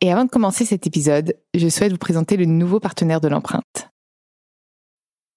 Et avant de commencer cet épisode, je souhaite vous présenter le nouveau partenaire de l'empreinte.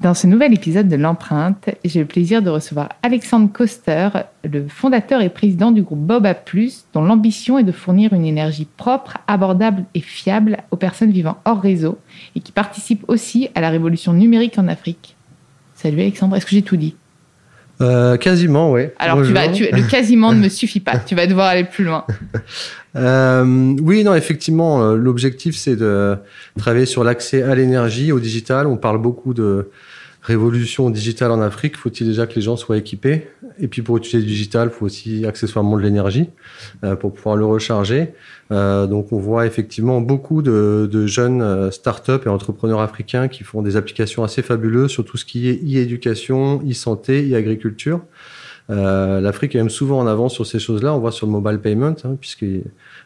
Dans ce nouvel épisode de l'empreinte, j'ai le plaisir de recevoir Alexandre Coster, le fondateur et président du groupe Boba Plus, dont l'ambition est de fournir une énergie propre, abordable et fiable aux personnes vivant hors réseau et qui participe aussi à la révolution numérique en Afrique. Salut Alexandre, est-ce que j'ai tout dit? Euh, quasiment, oui. Alors, tu vas, tu, le quasiment ne me suffit pas. Tu vas devoir aller plus loin. Euh, oui, non, effectivement, euh, l'objectif, c'est de travailler sur l'accès à l'énergie, au digital. On parle beaucoup de révolution digitale en Afrique, faut-il déjà que les gens soient équipés? Et puis pour utiliser le digital, faut aussi accessoirement de l'énergie euh, pour pouvoir le recharger. Euh, donc on voit effectivement beaucoup de, de jeunes euh, startups et entrepreneurs africains qui font des applications assez fabuleuses sur tout ce qui est e-éducation, e-santé, e-agriculture. Euh, L'Afrique est même souvent en avance sur ces choses-là. On voit sur le mobile payment, hein, puisque euh,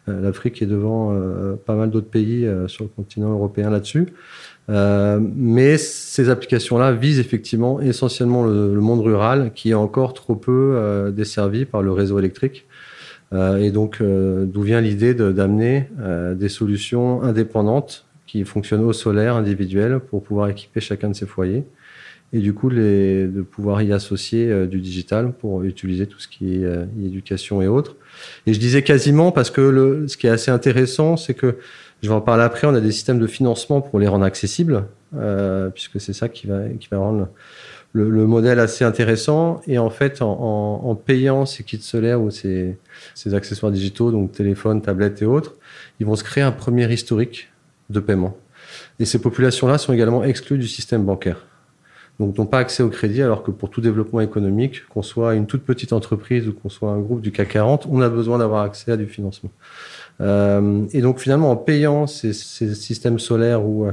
l'Afrique est devant euh, pas mal d'autres pays sur le continent européen là-dessus. Euh, mais ces applications-là visent effectivement essentiellement le, monde rural qui est encore trop peu euh, desservi par le réseau électrique. Euh, et donc, euh, d'où vient l'idée d'amener euh, des solutions indépendantes qui fonctionnent au solaire individuel pour pouvoir équiper chacun de ces foyers. Et du coup, les, de pouvoir y associer du digital pour utiliser tout ce qui est éducation et autres. Et je disais quasiment parce que le, ce qui est assez intéressant, c'est que je vais en parler après. On a des systèmes de financement pour les rendre accessibles, euh, puisque c'est ça qui va, qui va rendre le, le, modèle assez intéressant. Et en fait, en, en, en payant ces kits solaires ou ces, ces, accessoires digitaux, donc téléphone, tablette et autres, ils vont se créer un premier historique de paiement. Et ces populations-là sont également exclues du système bancaire. Donc, n'ont pas accès au crédit, alors que pour tout développement économique, qu'on soit une toute petite entreprise ou qu'on soit un groupe du CAC 40, on a besoin d'avoir accès à du financement. Euh, et donc finalement, en payant ces, ces systèmes solaires ou, euh,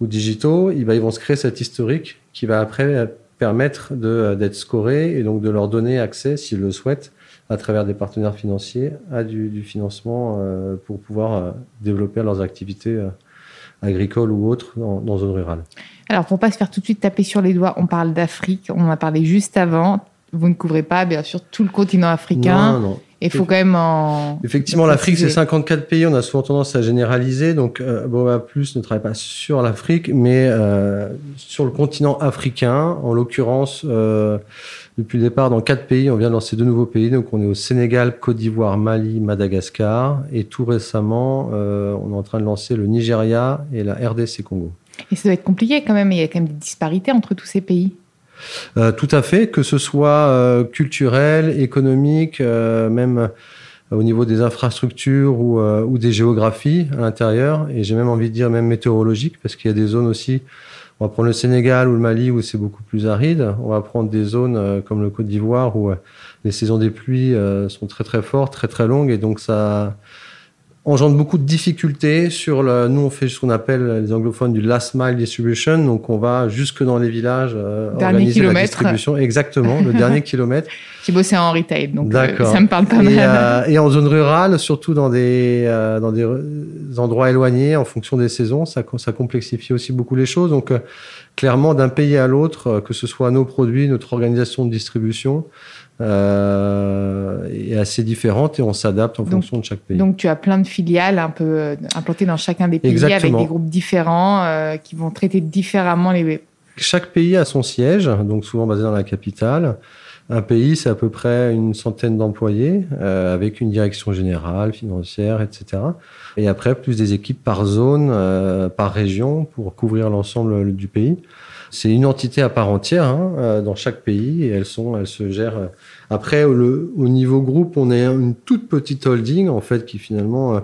ou digitaux, ils, bah, ils vont se créer cet historique qui va après permettre d'être scoré et donc de leur donner accès, s'ils le souhaitent, à travers des partenaires financiers, à du, du financement euh, pour pouvoir euh, développer leurs activités euh, agricoles ou autres dans, dans zone rurale. Alors, pour pas se faire tout de suite taper sur les doigts, on parle d'Afrique, on en a parlé juste avant. Vous ne couvrez pas, bien sûr, tout le continent africain. Non, non. Il faut quand même en... Effectivement, l'Afrique, c'est 54 pays. On a souvent tendance à généraliser. Donc, euh, Boba Plus ne travaille pas sur l'Afrique, mais euh, sur le continent africain. En l'occurrence, euh, depuis le départ, dans quatre pays, on vient de lancer deux nouveaux pays. Donc, on est au Sénégal, Côte d'Ivoire, Mali, Madagascar. Et tout récemment, euh, on est en train de lancer le Nigeria et la RDC Congo. Et ça doit être compliqué quand même. Il y a quand même des disparités entre tous ces pays. Euh, tout à fait, que ce soit euh, culturel, économique, euh, même au niveau des infrastructures ou, ou des géographies à l'intérieur, et j'ai même envie de dire même météorologique, parce qu'il y a des zones aussi, on va prendre le Sénégal ou le Mali où c'est beaucoup plus aride, on va prendre des zones comme le Côte d'Ivoire où les saisons des pluies sont très très fortes, très très longues, et donc ça engendre beaucoup de difficultés sur le, nous on fait ce qu'on appelle les anglophones du last mile distribution. Donc on va jusque dans les villages euh, organiser kilomètre. la distribution. Exactement le dernier kilomètre. J'ai bossé en retail donc euh, ça me parle pas et, mal. euh, et en zone rurale surtout dans des euh, dans des endroits éloignés en fonction des saisons ça ça complexifie aussi beaucoup les choses. Donc euh, clairement d'un pays à l'autre que ce soit nos produits notre organisation de distribution euh, est assez différente et on s'adapte en donc, fonction de chaque pays. Donc tu as plein de filiales un peu euh, implantées dans chacun des pays Exactement. avec des groupes différents euh, qui vont traiter différemment les. Chaque pays a son siège, donc souvent basé dans la capitale. Un pays, c'est à peu près une centaine d'employés, euh, avec une direction générale, financière, etc. Et après, plus des équipes par zone, euh, par région, pour couvrir l'ensemble du pays. C'est une entité à part entière hein, euh, dans chaque pays, et elles sont, elles se gèrent. Après, le, au niveau groupe, on est une toute petite holding en fait qui finalement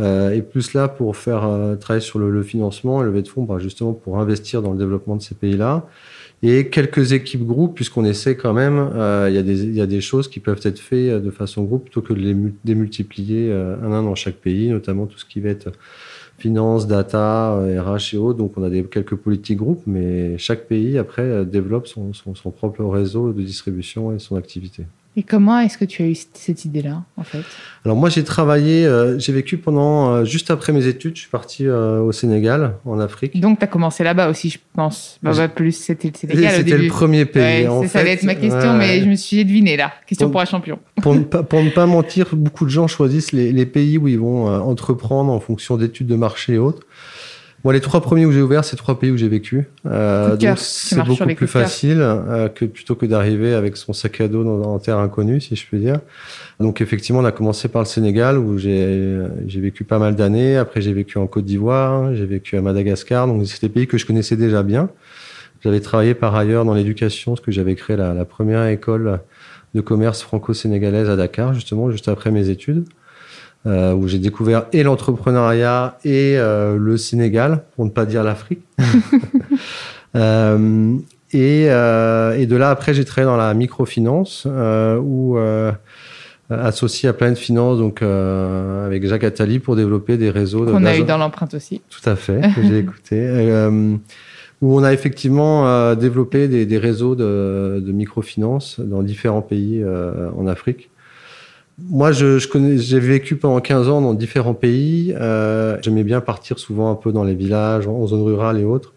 euh, est plus là pour faire travailler sur le, le, financement et lever de fonds, bah, justement pour investir dans le développement de ces pays-là et quelques équipes groupes, puisqu'on essaie quand même, euh, il y, a des, choses qui peuvent être faites de façon groupe plutôt que de les démultiplier euh, un à un dans chaque pays, notamment tout ce qui va être finance, data, RH et autres. Donc on a des, quelques politiques groupes, mais chaque pays après développe son propre réseau de distribution et son activité. Et comment est-ce que tu as eu cette idée-là, en fait? Alors moi, j'ai travaillé, euh, j'ai vécu pendant, euh, juste après mes études, je suis parti euh, au Sénégal, en Afrique. Donc, tu as commencé là-bas aussi, je pense. Bah, bah, plus, c'était le Sénégal C'était le premier pays, en fait. Ça allait être ma question, mais je me suis deviné là. Question pour, un champion. Pour ne, pas, pour ne pas mentir, beaucoup de gens choisissent les, les pays où ils vont entreprendre en fonction d'études de marché et autres. Moi, les trois premiers où j'ai ouvert, c'est trois pays où j'ai vécu. Euh, donc c'est beaucoup plus facile euh, que plutôt que d'arriver avec son sac à dos dans, en terre inconnue, si je peux dire. Donc effectivement, on a commencé par le Sénégal où j'ai j'ai vécu pas mal d'années. Après, j'ai vécu en Côte d'Ivoire, j'ai vécu à Madagascar. Donc c'est des pays que je connaissais déjà bien. J'avais travaillé par ailleurs dans l'éducation, parce que j'avais créé la, la première école de commerce franco-sénégalaise à Dakar, justement, juste après mes études. Euh, où j'ai découvert et l'entrepreneuriat et euh, le Sénégal, pour ne pas dire l'Afrique. euh, et, et, de là, après, j'ai travaillé dans la microfinance, où associé à Planet Finance, donc avec Jacques Attali, pour développer des réseaux. Qu'on a eu dans l'empreinte aussi. Tout à fait, que j'ai écouté. où on a effectivement développé des, des réseaux de, de, microfinance dans différents pays en Afrique. Moi, je, j'ai vécu pendant 15 ans dans différents pays. Euh, j'aimais bien partir souvent un peu dans les villages, en zone rurale et autres.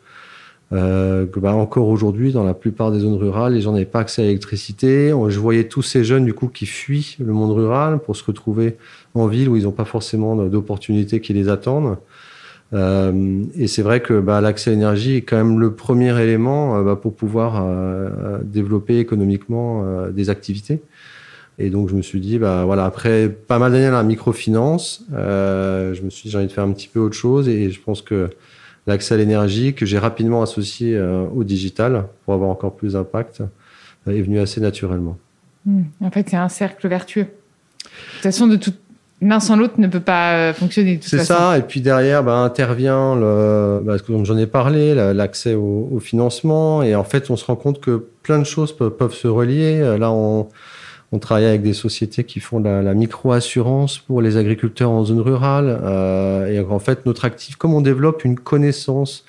Euh, bah, encore aujourd'hui, dans la plupart des zones rurales, les gens n'avaient pas accès à l'électricité. Je voyais tous ces jeunes du coup qui fuient le monde rural pour se retrouver en ville où ils n'ont pas forcément d'opportunités qui les attendent. Euh, et c'est vrai que bah, l'accès à l'énergie est quand même le premier élément bah, pour pouvoir développer économiquement des activités. Et donc, je me suis dit, bah, voilà, après pas mal d'années dans la microfinance, euh, je me suis dit, j'ai envie de faire un petit peu autre chose. Et je pense que l'accès à l'énergie, que j'ai rapidement associé euh, au digital pour avoir encore plus d'impact, euh, est venu assez naturellement. Mmh. En fait, c'est un cercle vertueux. De toute façon, de toute l'un sans l'autre ne peut pas fonctionner. C'est ça. Et puis derrière, bah, intervient le, bah, comme j'en ai parlé, l'accès au, au, financement. Et en fait, on se rend compte que plein de choses peuvent, peuvent se relier. Là, on on travaille avec des sociétés qui font la, la micro-assurance pour les agriculteurs en zone rurale. Euh, et en fait, notre actif, comme on développe une connaissance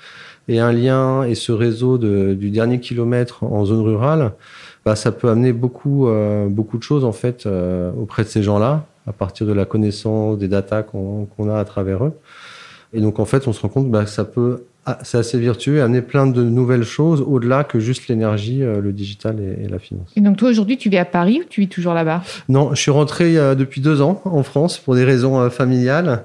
et un lien et ce réseau de, du dernier kilomètre en zone rurale, bah, ça peut amener beaucoup, euh, beaucoup de choses en fait euh, auprès de ces gens-là, à partir de la connaissance, des datas qu'on a à travers eux. Et donc en fait, on se rend compte bah, que ça peut c'est assez vertueux, amener plein de nouvelles choses au-delà que juste l'énergie, euh, le digital et, et, la finance. Et donc toi aujourd'hui tu vis à Paris ou tu vis toujours là-bas? Non, je suis rentré euh, depuis deux ans en France pour des raisons euh, familiales.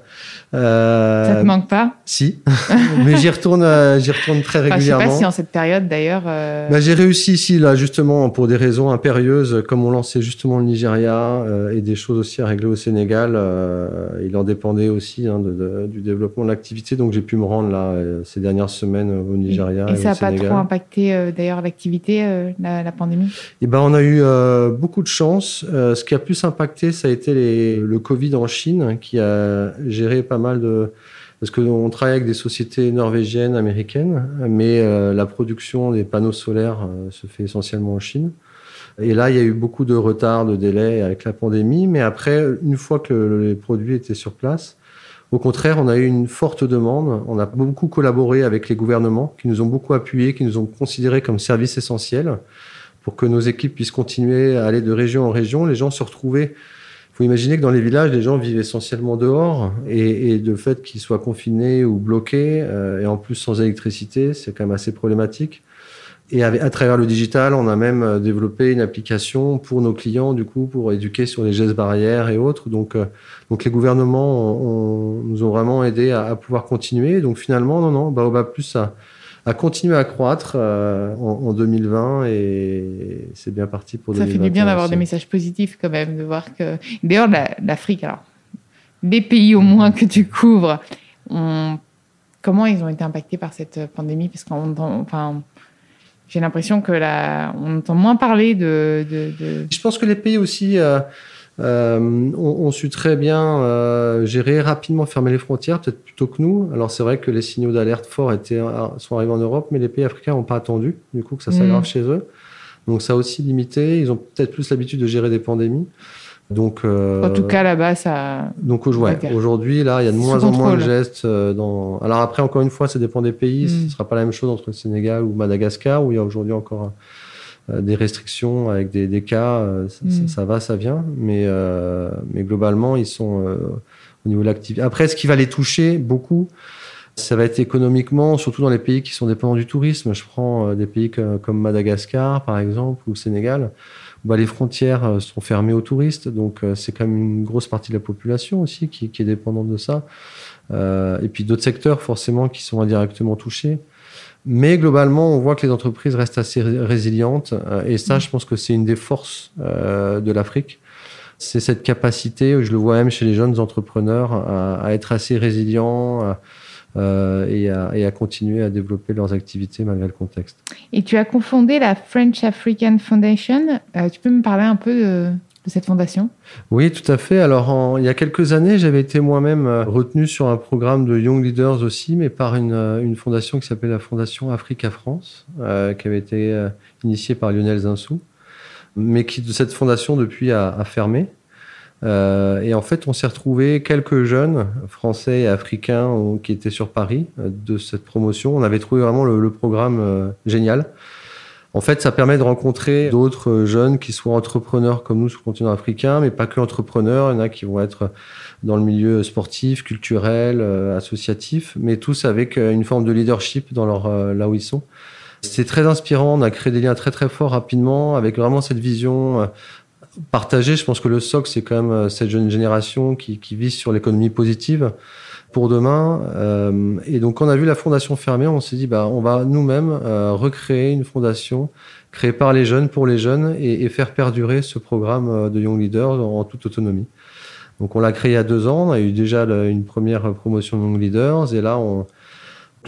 Euh, ça te manque pas? Si, mais j'y retourne, j'y retourne très régulièrement. Enfin, je sais pas si en cette période d'ailleurs. Bah, j'ai réussi ici là justement pour des raisons impérieuses, comme on lançait justement le Nigeria et des choses aussi à régler au Sénégal. il en dépendait aussi hein, de, de, du développement de l'activité, donc j'ai pu me rendre là ces dernières semaines au Nigeria. Et, et ça n'a pas trop impacté euh, d'ailleurs l'activité, euh, la, la, pandémie? Et ben, On a eu euh, beaucoup de chance. ce qui a plus impacté, ça a été les, le Covid en Chine, qui a géré pas mal de... Parce qu'on travaille avec des sociétés norvégiennes, américaines, mais la production des panneaux solaires se fait essentiellement en Chine. Et là, il y a eu beaucoup de retard, de délai avec la pandémie. Mais après, une fois que les produits étaient sur place, au contraire, on a eu une forte demande. On a beaucoup collaboré avec les gouvernements qui nous ont beaucoup appuyés, qui nous ont considérés comme service essentiel pour que nos équipes puissent continuer à aller de région en région. Les gens se retrouvaient. Il faut imaginer que dans les villages, les gens vivent essentiellement dehors et, et de fait qu'ils soient confinés ou bloqués euh, et en plus sans électricité, c'est quand même assez problématique. Et à travers le digital, on a même euh, développé une application pour nos clients, du coup, pour éduquer sur les gestes barrières et autres. Donc, euh, donc les gouvernements ont, nous ont vraiment aidé à, à, pouvoir continuer. Donc finalement, non, non, Baobab Plus a, a continué à croître euh, en, 2020 et c'est bien parti pour Ça fait du bien d'avoir des messages positifs quand même, de voir que. D'ailleurs, l'Afrique, alors, les pays au moins que tu couvres, comment ils ont été impactés par cette pandémie? Parce qu'on enfin, j'ai l'impression que là, on entend moins parler de, Je pense que les pays aussi. Euh, euh, on, su très bien euh, gérer rapidement, fermer les frontières, peut-être plutôt que nous. Alors c'est vrai que les signaux d'alerte forts étaient, euh, sont arrivés en Europe, mais les pays africains n'ont pas attendu, du coup, que ça s'aggrave mm. chez eux. Donc ça a aussi limité. Ils ont peut-être plus l'habitude de gérer des pandémies. Donc, en tout cas, là-bas, ça. Donc, ouais, aujourd'hui, là, il y a de moins en moins de gestes. Dans... Alors, après, encore une fois, ça dépend des pays. Mm. Ce ne sera pas la même chose entre le Sénégal ou Madagascar, où il y a aujourd'hui encore euh, des restrictions avec des, des cas, euh, mm. ça, va, ça vient, mais, euh, mais globalement, ils sont au niveau de l'activité. Après, ce qui va les toucher beaucoup, ça va être économiquement, surtout dans les pays qui sont dépendants du tourisme. Je prends des pays comme Madagascar, par exemple, ou le Sénégal, bah, les frontières sont fermées aux touristes. Donc, c'est quand même une grosse partie de la population aussi qui, qui est dépendante de ça. et puis d'autres secteurs, forcément, qui sont indirectement touchés. Mais globalement, on voit que les entreprises restent assez résilientes. Euh, et ça, je pense que c'est une des forces euh, de l'Afrique. C'est cette capacité, je le vois même chez les jeunes entrepreneurs, à, être assez résilients euh, et, à, et, à, continuer à développer leurs activités malgré le contexte. Et tu as confondé la French African Foundation. tu peux me parler un peu de, de cette fondation? Oui, tout à fait. Alors, il y a quelques années, j'avais été moi-même euh, retenu sur un programme de Young Leaders aussi, mais par une, euh, une fondation qui s'appelle la Fondation Africa France, euh, qui avait été initiée par Lionel Zinsou, mais qui, de cette fondation, depuis, a, fermé. Et en fait, on s'est retrouvé quelques jeunes français et africains qui étaient sur Paris de cette promotion. On avait trouvé vraiment le, programme génial. En fait, ça permet de rencontrer d'autres jeunes qui soient entrepreneurs comme nous sur le continent africain, mais pas que entrepreneurs. Il y en a qui vont être dans le milieu sportif, culturel, euh, associatif, mais tous avec euh, une forme de leadership dans leur euh, là où ils sont. C'est très inspirant. On a créé des liens très très forts rapidement avec vraiment cette vision partagée. Je pense que le socle, c'est quand même cette jeune génération qui, qui vise sur l'économie positive pour demain. Euh, et donc, on a vu la fondation fermée, on s'est dit, bah, on va nous-mêmes euh, recréer une fondation créée par les jeunes, pour les jeunes, et, faire perdurer ce programme euh, de Young Leaders en, toute autonomie. Donc, on l'a créé il y a deux ans. On a eu déjà une première promotion de Young Leaders, et là, on,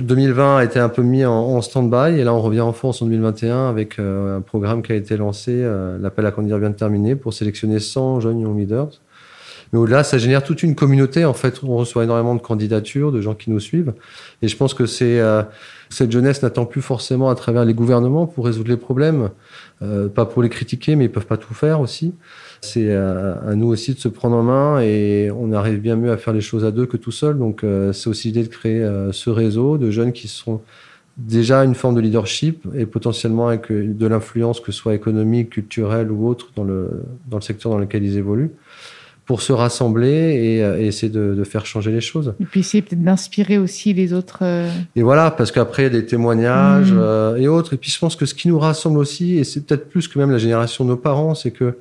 2020 a été un peu mis en, stand-by, et là, on revient en France en 2021 avec un programme qui a été lancé. L'appel à candidature vient de terminer pour sélectionner 100 jeunes Young Leaders. Mais au-delà, ça génère toute une communauté. En fait, on reçoit énormément de candidatures, de gens qui nous suivent. Et je pense que euh, cette jeunesse n'attend plus forcément à travers les gouvernements pour résoudre les problèmes, euh, pas pour les critiquer, mais ils peuvent pas tout faire aussi. C'est euh, à nous aussi de se prendre en main et on arrive bien mieux à faire les choses à deux que tout seul. Donc, c'est aussi l'idée de créer ce réseau de jeunes qui sont déjà une forme de leadership et potentiellement avec de l'influence, que ce soit économique, culturelle ou autre, dans le, dans le secteur dans lequel ils évoluent pour se rassembler et, euh, essayer de, faire changer les choses. Et puis essayer peut-être d'inspirer aussi les autres. Euh, et voilà, parce qu'après, il y a des témoignages mmh. euh, et autres. Et puis je pense que ce qui nous rassemble aussi, et c'est peut-être plus que même la génération de nos parents, c'est que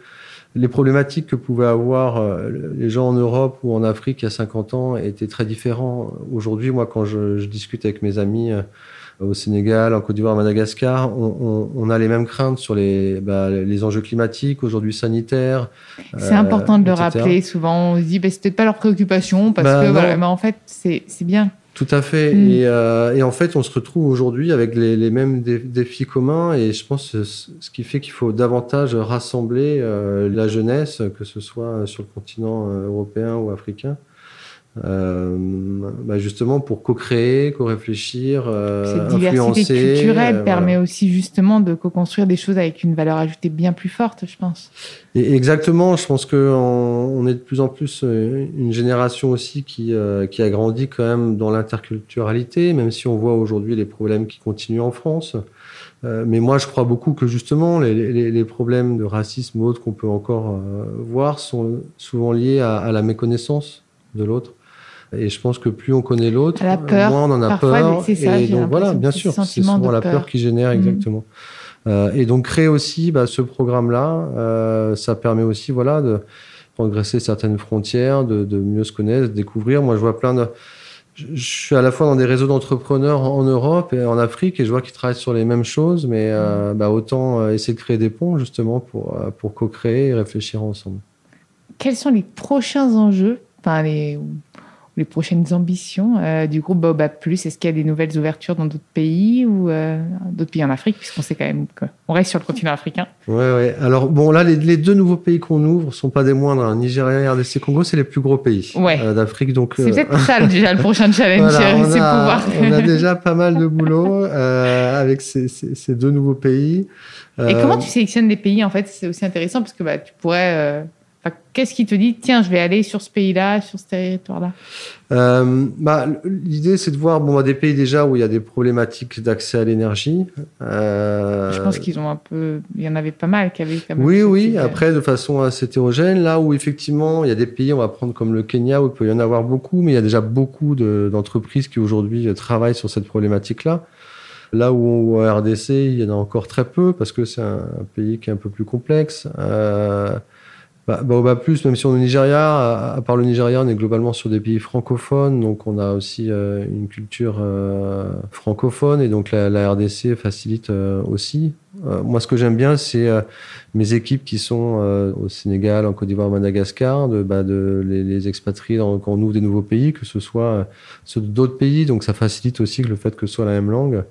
les problématiques que pouvaient avoir les gens en Europe ou en Afrique il y a 50 ans étaient très différents. Aujourd'hui, moi, quand je, je discute avec mes amis au Sénégal, en Côte d'Ivoire, à Madagascar, on, on, on, a les mêmes craintes sur les, bah, les enjeux climatiques, aujourd'hui sanitaires. C'est euh, important de le rappeler. Souvent, on se dit, bah, c'est peut-être pas leur préoccupation, parce bah, que voilà, mais en fait, c'est bien. Tout à fait. Mm. Et, euh, et, en fait, on se retrouve aujourd'hui avec les, les mêmes défis communs. Et je pense que ce qui fait qu'il faut davantage rassembler euh, la jeunesse, que ce soit sur le continent euh, européen ou africain, bah justement pour co-créer, co-réfléchir, euh, Cette diversité culturelle euh, permet aussi justement de co-construire des choses avec une valeur ajoutée bien plus forte, je pense. Et exactement, je pense que on, est de plus en plus euh, une génération aussi qui qui a grandi quand même dans l'interculturalité, même si on voit aujourd'hui les problèmes qui continuent en France. mais moi, je crois beaucoup que justement, les, les, les problèmes de racisme ou autres qu'on peut encore voir sont souvent liés à, à la méconnaissance de l'autre. Et je pense que plus on connaît l'autre, moins on en a peur. Ça, et donc voilà, bien sûr, c'est souvent la peur. qui génère mhm. exactement. Euh, et donc créer aussi bah, ce programme-là, euh, ça permet aussi voilà de progresser certaines frontières, de, de, mieux se connaître, de découvrir. Moi, je vois plein de je suis à la fois dans des réseaux d'entrepreneurs en Europe et en Afrique et je vois qu'ils travaillent sur les mêmes choses, mais euh, bah, autant essayer de créer des ponts justement pour, pour co-créer et réfléchir ensemble. Quels sont les prochains enjeux, enfin les, les prochaines ambitions euh, du groupe Baobab Plus? Est-ce qu'il y a des nouvelles ouvertures dans d'autres pays ou euh, d'autres pays en Afrique, puisqu'on sait quand même qu'on reste sur le continent africain Ouais, ouais. Alors bon, là, les, les deux nouveaux pays qu'on ouvre sont pas des moindres. Hein. Nigeria et RDC Congo, c'est les plus gros pays Ouais. euh, d'Afrique. Donc C'est peut-être ça déjà le prochain challenge, voilà, on, c'est a, pouvoir. on a déjà pas mal de boulot avec ces, ces, ces deux nouveaux pays. Et comment tu sélectionnes des pays En fait, c'est aussi intéressant parce que bah, tu pourrais. Qu'est-ce qui te dit, tiens, je vais aller sur ce pays-là, sur ce territoire-là? Euh, bah, L'idée, c'est de voir bon, bah, des pays déjà où il y a des problématiques d'accès à l'énergie. Euh, Je pense qu'ils ont un peu. Il y en avait pas mal qui avaient quand même. Oui, oui, type après, de façon assez hétérogène. Là où, effectivement, il y a des pays, on va prendre comme le Kenya, où il peut y en avoir beaucoup, mais il y a déjà beaucoup de- d'entreprises qui aujourd'hui travaillent sur cette problématique-là. Là où, en RDC, il y en a encore très peu, parce que c'est un, un pays qui est un peu plus complexe. Euh, bah, Baobab Plus, même si on est au Nigeria, à, part le Nigeria, on est globalement sur des pays francophones, donc on a aussi euh, une culture euh, francophone, et donc la, RDC facilite euh, aussi. Moi, ce que j'aime bien, c'est mes équipes qui sont au Sénégal, en Côte d'Ivoire, Madagascar, de, bah, les, expatrier dans- quand on ouvre des nouveaux pays, que ce soit ceux d'autres pays, donc ça facilite aussi le fait que ce soit la même langue.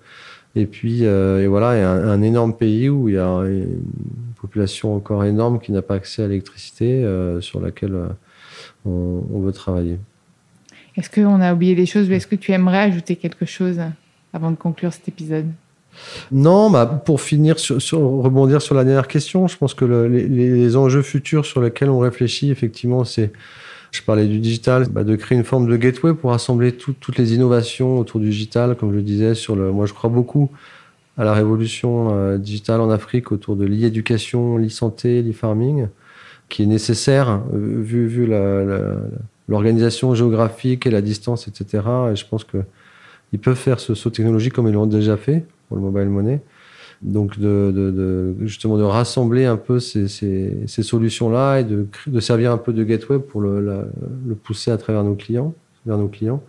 Et puis, et voilà, il y a un, un énorme pays où il y a une population encore énorme qui n'a pas accès à l'électricité, euh, sur laquelle euh, on, on veut travailler. Est-ce qu'on a oublié des choses ou est-ce que tu aimerais ajouter quelque chose avant de conclure cet épisode? Non, bah, pour finir, sur, sur- rebondir sur la dernière question, je pense que le- les, les enjeux futurs sur lesquels on réfléchit, effectivement, c'est, je parlais du digital, bah, de créer une forme de gateway pour rassembler tout- toutes les innovations autour du digital, comme je le disais, sur le, moi je crois beaucoup à la révolution euh, digitale en Afrique autour de l'e-éducation, l'e-santé, l'e-farming, qui est nécessaire euh, vu, vu l'organisation géographique et la distance, etc. Et je pense que ils peuvent faire ce saut technologique comme ils l'ont déjà fait pour le mobile money. Donc de, de- de- justement de rassembler un peu ces, ces- ces solutions-là et de, de servir un peu de gateway pour le, la- le pousser à travers nos clients, vers nos clients.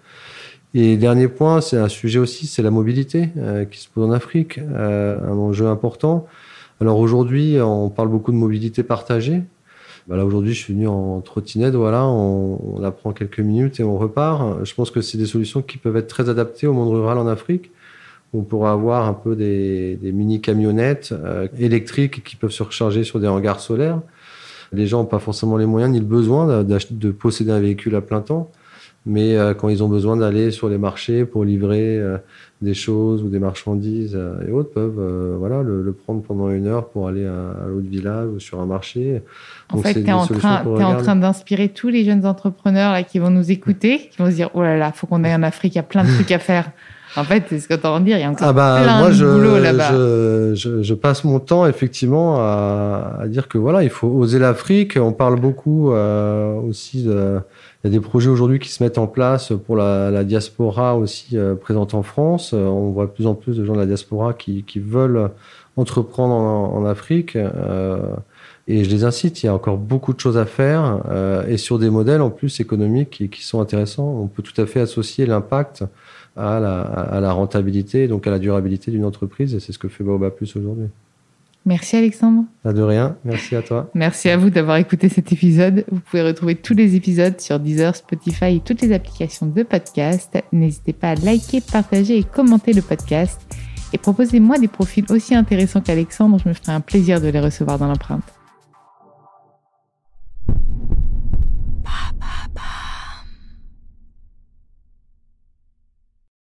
Et dernier point, c'est un sujet aussi, c'est la mobilité euh, qui se pose en Afrique, euh, un enjeu important. Alors aujourd'hui, on parle beaucoup de mobilité partagée. Bah là aujourd'hui, je suis venu en trottinette, voilà, on, on la prend quelques minutes et on repart. Je pense que c'est des solutions qui peuvent être très adaptées au monde rural en Afrique. On pourra avoir un peu des, des mini camionnettes euh, électriques qui peuvent se recharger sur des hangars solaires. Les gens n'ont pas forcément les moyens ni le besoin de posséder un véhicule à plein temps, mais euh, quand ils ont besoin d'aller sur les marchés pour livrer euh, des choses ou des marchandises euh, et autres, peuvent voilà le, le prendre pendant une heure pour aller à, à l'autre village ou sur un marché. En Donc, fait, tu es, en train, d'inspirer tous les jeunes entrepreneurs là, qui vont nous écouter, qui vont se dire Oh là là, faut qu'on aille en Afrique, il y a plein de trucs à faire. En fait, c'est ce que tu en dire, il y a encore Ah bah plein moi de je, boulot là-bas. je, je, je passe mon temps effectivement à, à dire que voilà il faut oser l'Afrique. On parle beaucoup euh, aussi de, il y a des projets aujourd'hui qui se mettent en place pour la, la diaspora aussi euh, présente en France. Euh, On voit de plus en plus de gens de la diaspora qui, qui veulent entreprendre en, en Afrique. Euh, et je les incite, il y a encore beaucoup de choses à faire euh, et sur des modèles en plus économiques qui, qui sont intéressants. On peut tout à fait associer l'impact à la, à la rentabilité, donc à la durabilité d'une entreprise, et c'est ce que fait Baobab Plus aujourd'hui. Merci Alexandre. Pas de rien, merci à toi. Merci à vous d'avoir écouté cet épisode. Vous pouvez retrouver tous les épisodes sur Deezer, Spotify et toutes les applications de podcast. N'hésitez pas à liker, partager et commenter le podcast. Et proposez-moi des profils aussi intéressants qu'Alexandre, je me ferai un plaisir de les recevoir dans l'empreinte.